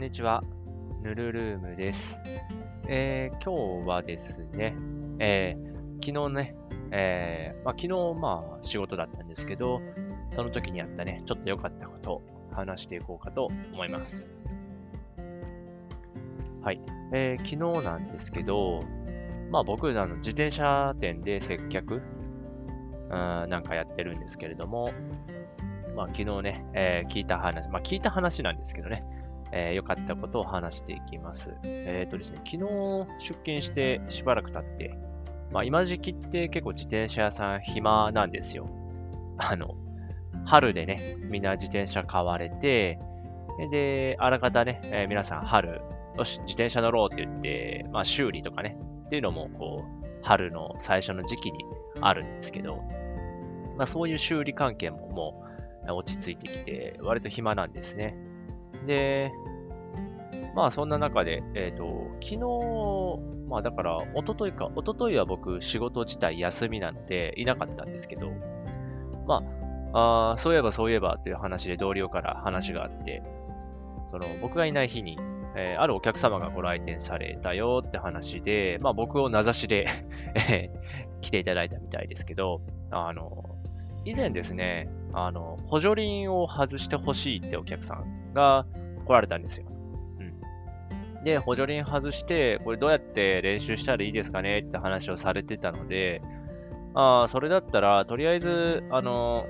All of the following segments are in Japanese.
んにちは。ぬるルームです。えー、今日はですね、えー、昨日ね、えー、まあ、昨日まあ仕事だったんですけど、その時にあったね、ちょっと良かったことを話していこうかと思います。はい。えー、昨日なんですけど、まあ僕、あの自転車店で接客、なんかやってるんですけれども、まあ昨日ね、えー、聞いた話、まあ聞いた話なんですけどね、えー、良かったことを話していきます。えっ、ー、とですね、昨日出勤してしばらく経って、まあ今時期って結構自転車屋さん暇なんですよ。あの、春でね、みんな自転車買われて、で、あらかたね、えー、皆さん春、よし、自転車乗ろうって言って、まあ修理とかね、っていうのも、こう、春の最初の時期にあるんですけど、まあそういう修理関係ももう落ち着いてきて、割と暇なんですね。で、まあそんな中で、えっ、ー、と、昨日、まあだから、一昨日か、一昨日は僕仕事自体休みなんでいなかったんですけど、まあ、あそういえばそういえばという話で同僚から話があって、その僕がいない日に、えー、あるお客様がご来店されたよって話で、まあ僕を名指しで来ていただいたみたいですけど、あの、以前ですね、あの、補助輪を外してほしいってお客さんが来られたんですよ。うん。で、補助輪外して、これどうやって練習したらいいですかねって話をされてたので、ああ、それだったら、とりあえず、あの、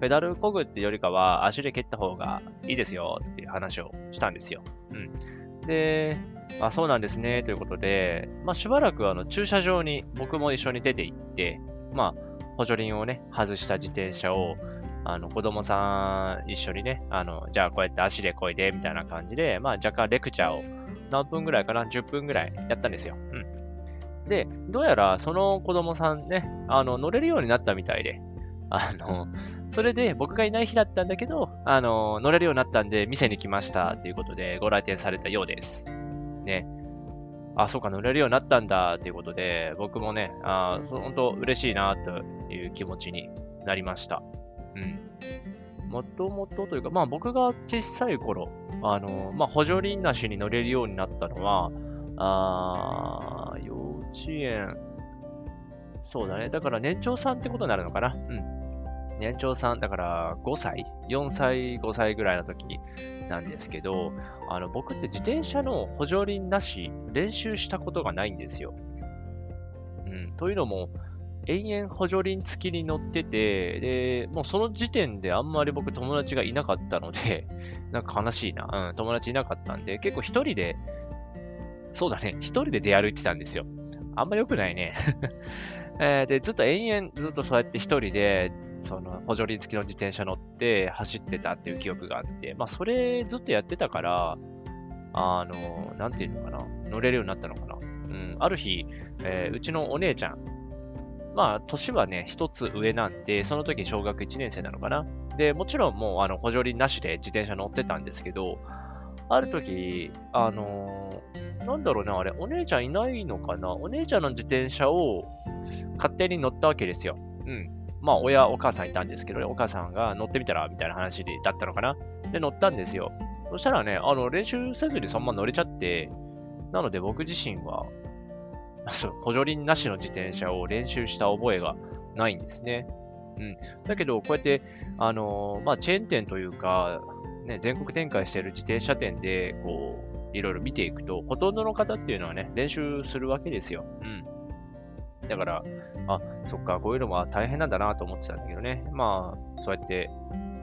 ペダルこぐってよりかは足で蹴った方がいいですよっていう話をしたんですよ。うん。で、あそうなんですね、ということで、まあ、しばらくあの駐車場に僕も一緒に出て行って、まあ、補助輪をね、外した自転車を、あの、子供さん一緒にね、あの、じゃあこうやって足でこいで、みたいな感じで、まあ若干レクチャーを何分ぐらいかな ?10 分ぐらいやったんですよ。うん。で、どうやらその子供さんね、あの、乗れるようになったみたいで、あの、それで僕がいない日だったんだけど、あの、乗れるようになったんで店に来ましたっていうことでご来店されたようです。ね。あ、そうか、乗れるようになったんだっていうことで、僕もね、あ本当嬉しいなという気持ちになりました。うん。もともとというか、まあ僕が小さい頃、あの、まあ補助輪なしに乗れるようになったのは、あ幼稚園、そうだね。だから年長さんってことになるのかな。うん。年長さん、だから5歳、4歳、5歳ぐらいの時なんですけど、あの僕って自転車の補助輪なし練習したことがないんですよ。うん、というのも、延々補助輪付きに乗ってて、で、もうその時点であんまり僕友達がいなかったので、なんか悲しいな。うん、友達いなかったんで、結構一人で、そうだね、一人で出歩いてたんですよ。あんま良くないね。えー、で、ずっと延々、ずっとそうやって一人でその補助輪付きの自転車乗って走ってたっていう記憶があって、まあそれずっとやってたから、あの、なんていうのかな、乗れるようになったのかな。うん、ある日、えー、うちのお姉ちゃん、まあ年はね、一つ上なんで、その時小学1年生なのかな。で、もちろんもうあの補助輪なしで自転車乗ってたんですけど、ある時、あのー、なんだろうな、あれ、お姉ちゃんいないのかなお姉ちゃんの自転車を勝手に乗ったわけですよ。うん。まあ、親、お母さんいたんですけど、ね、お母さんが乗ってみたら、みたいな話だったのかな。で、乗ったんですよ。そしたらね、あの、練習せずにそのまま乗れちゃって、なので僕自身は、補助輪なしの自転車を練習した覚えがないんですね。うん。だけど、こうやって、あのー、まあ、チェーン店というか、ね、全国展開している自転車店で、こう、いろいろ見ていくと、ほとんどの方っていうのはね、練習するわけですよ。うん。だから、あ、そっか、こういうのは大変なんだなと思ってたんだけどね。まあ、そうやって、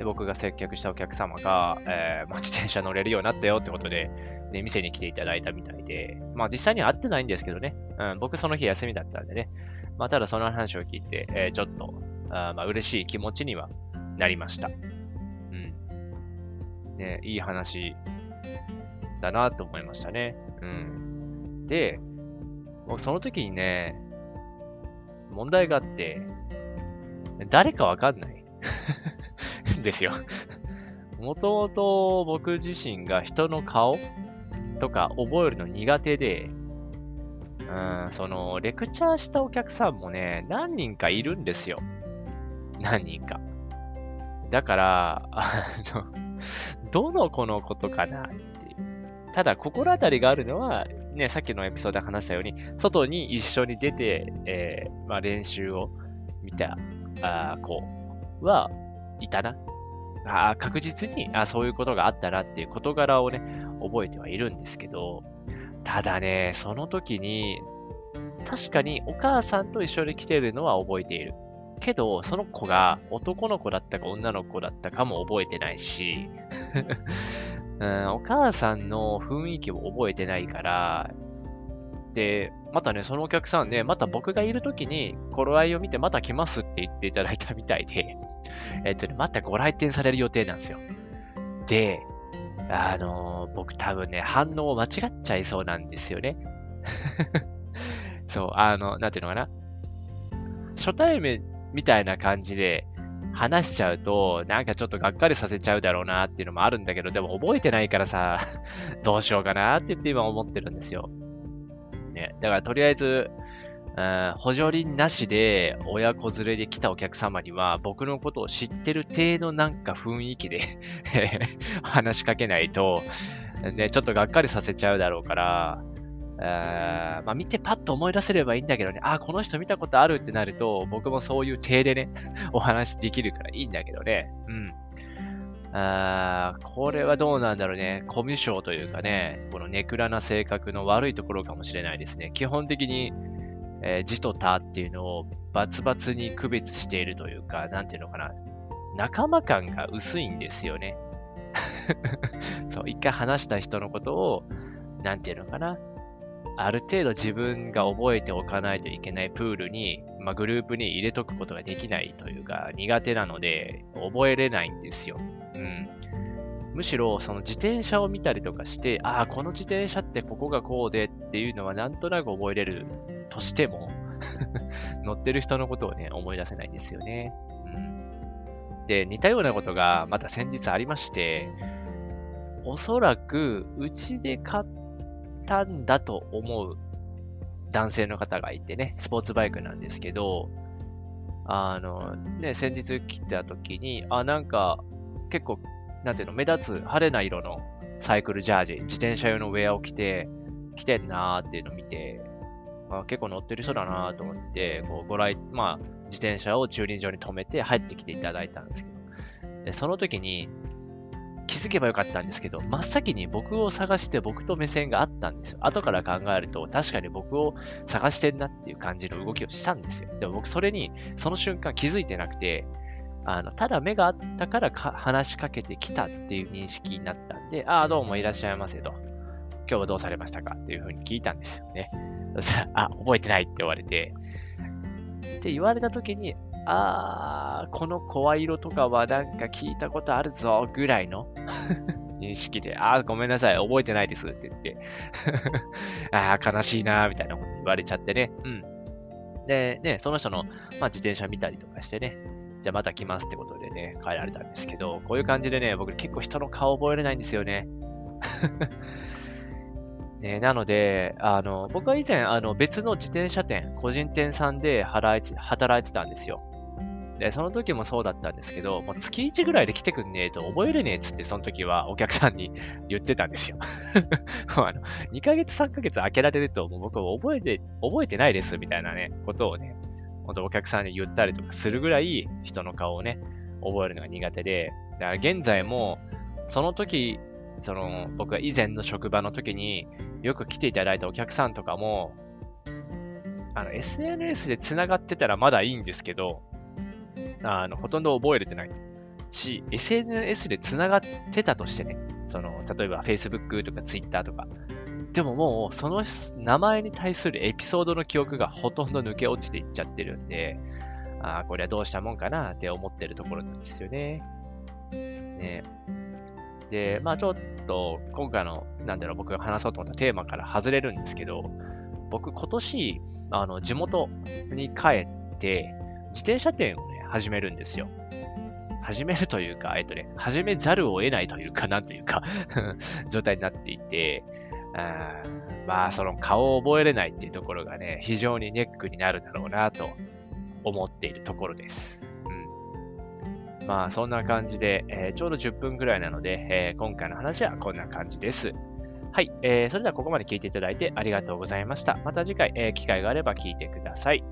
僕が接客したお客様が、えー、まあ、自転車乗れるようになったよってことで、ね、店に来ていただいたみたいで、まあ実際には会ってないんですけどね、うん、僕その日休みだったんでね、まあただその話を聞いて、えー、ちょっと、あまあ嬉しい気持ちにはなりました。うん。ね、いい話だなと思いましたね。うん。で、僕その時にね、問題があって、誰かわかんない ですよもともと僕自身が人の顔とか覚えるの苦手で、うん、その、レクチャーしたお客さんもね、何人かいるんですよ。何人か。だから、あの、どの子のことかなっていうただ、心当たりがあるのは、ね、さっきのエピソードで話したように、外に一緒に出て、えー、まあ、練習を見たあ子はいたな。あ確実にあそういうことがあったなっていう事柄をね、覚えてはいるんですけど、ただね、その時に、確かにお母さんと一緒に来てるのは覚えている。けど、その子が男の子だったか女の子だったかも覚えてないし、うん、お母さんの雰囲気も覚えてないから、で、またね、そのお客さんね、また僕がいる時に、頃合いを見てまた来ますって言っていただいたみたいで、えっとね、またご来店される予定なんですよ。で、あのー、僕多分ね、反応を間違っちゃいそうなんですよね。そう、あの、なんていうのかな。初対面みたいな感じで話しちゃうと、なんかちょっとがっかりさせちゃうだろうなっていうのもあるんだけど、でも覚えてないからさ、どうしようかなって言って今思ってるんですよ。ね。だからとりあえず、補助輪なしで親子連れで来たお客様には僕のことを知ってる程度なんか雰囲気で 話しかけないと、ね、ちょっとがっかりさせちゃうだろうから、あまあ、見てパッと思い出せればいいんだけどね、あ、この人見たことあるってなると、僕もそういう体でね、お話できるからいいんだけどね。うん。あこれはどうなんだろうね。コミュ障というかね、このネクラな性格の悪いところかもしれないですね。基本的に、えー、字と他っていうのをバツバツに区別しているというか、なんていうのかな。仲間感が薄いんですよね。そう、一回話した人のことを、なんていうのかな。ある程度自分が覚えておかないといけないプールに、まあ、グループに入れとくことができないというか、苦手なので、覚えれないんですよ。うん。むしろ、その自転車を見たりとかして、ああ、この自転車ってここがこうでっていうのはなんとなく覚えれるとしても 乗ってる人のことをね、思い出せないんですよね。うん。で、似たようなことがまた先日ありまして、おそらく、うちで買ったんだと思う男性の方がいてね、スポーツバイクなんですけど、あの、ね、先日来た時に、あ、なんか、結構、なんていうの、目立つ派手な色のサイクルジャージ、自転車用のウェアを着て、着てんなーっていうのを見て、あ結構乗ってる人だなーと思って、こうご来、まあ、自転車を駐輪場に止めて入ってきていただいたんですけど、でその時に、気づけばよかったんですけど、真っ先に僕を探して僕と目線があったんですよ。後から考えると、確かに僕を探してんなっていう感じの動きをしたんですよ。でも僕それに、その瞬間気づいてなくて、あの、ただ目があったから話しかけてきたっていう認識になったんで、ああ、どうもいらっしゃいませと。今日はどうされましたかっていうふうに聞いたんですよね。そしたら、あ、覚えてないって言われて、って言われた時に、あー、この声色とかはなんか聞いたことあるぞ、ぐらいの 認識で、あー、ごめんなさい、覚えてないですって言って あー、悲しいなー、みたいなこと言われちゃってね。うん。で、ね、その人の、まあ、自転車見たりとかしてね、じゃあまた来ますってことでね、帰られたんですけど、こういう感じでね、僕結構人の顔覚えれないんですよね。ね、なので、あの、僕は以前、あの、別の自転車店、個人店さんで働いてたんですよ。で、その時もそうだったんですけど、もう月1ぐらいで来てくんねえと覚えれねえっつって、その時はお客さんに 言ってたんですよ。あの2ヶ月、3ヶ月空けられると、もう僕は覚えて、覚えてないですみたいなね、ことをね、本当お客さんに言ったりとかするぐらい、人の顔をね、覚えるのが苦手で、だから現在も、その時、その、僕が以前の職場の時によく来ていただいたお客さんとかも、あの、SNS で繋がってたらまだいいんですけど、あの、ほとんど覚えれてないし、SNS で繋がってたとしてね、その、例えば Facebook とか Twitter とか、でももう、その名前に対するエピソードの記憶がほとんど抜け落ちていっちゃってるんで、ああ、これはどうしたもんかなって思ってるところなんですよね。ねで、まあちょっと、今回の、なんだろう、僕が話そうと思ったテーマから外れるんですけど、僕今年、あの、地元に帰って、自転車店をね、始めるんですよ。始めるというか、えっとね、始めざるを得ないというか、なんというか 状態になっていて、あまあ、その顔を覚えれないっていうところがね、非常にネックになるだろうなと思っているところです。うん。まあ、そんな感じで、えー、ちょうど10分ぐらいなので、えー、今回の話はこんな感じです。はい、えー、それではここまで聞いていただいてありがとうございました。また次回、え、機会があれば聞いてください。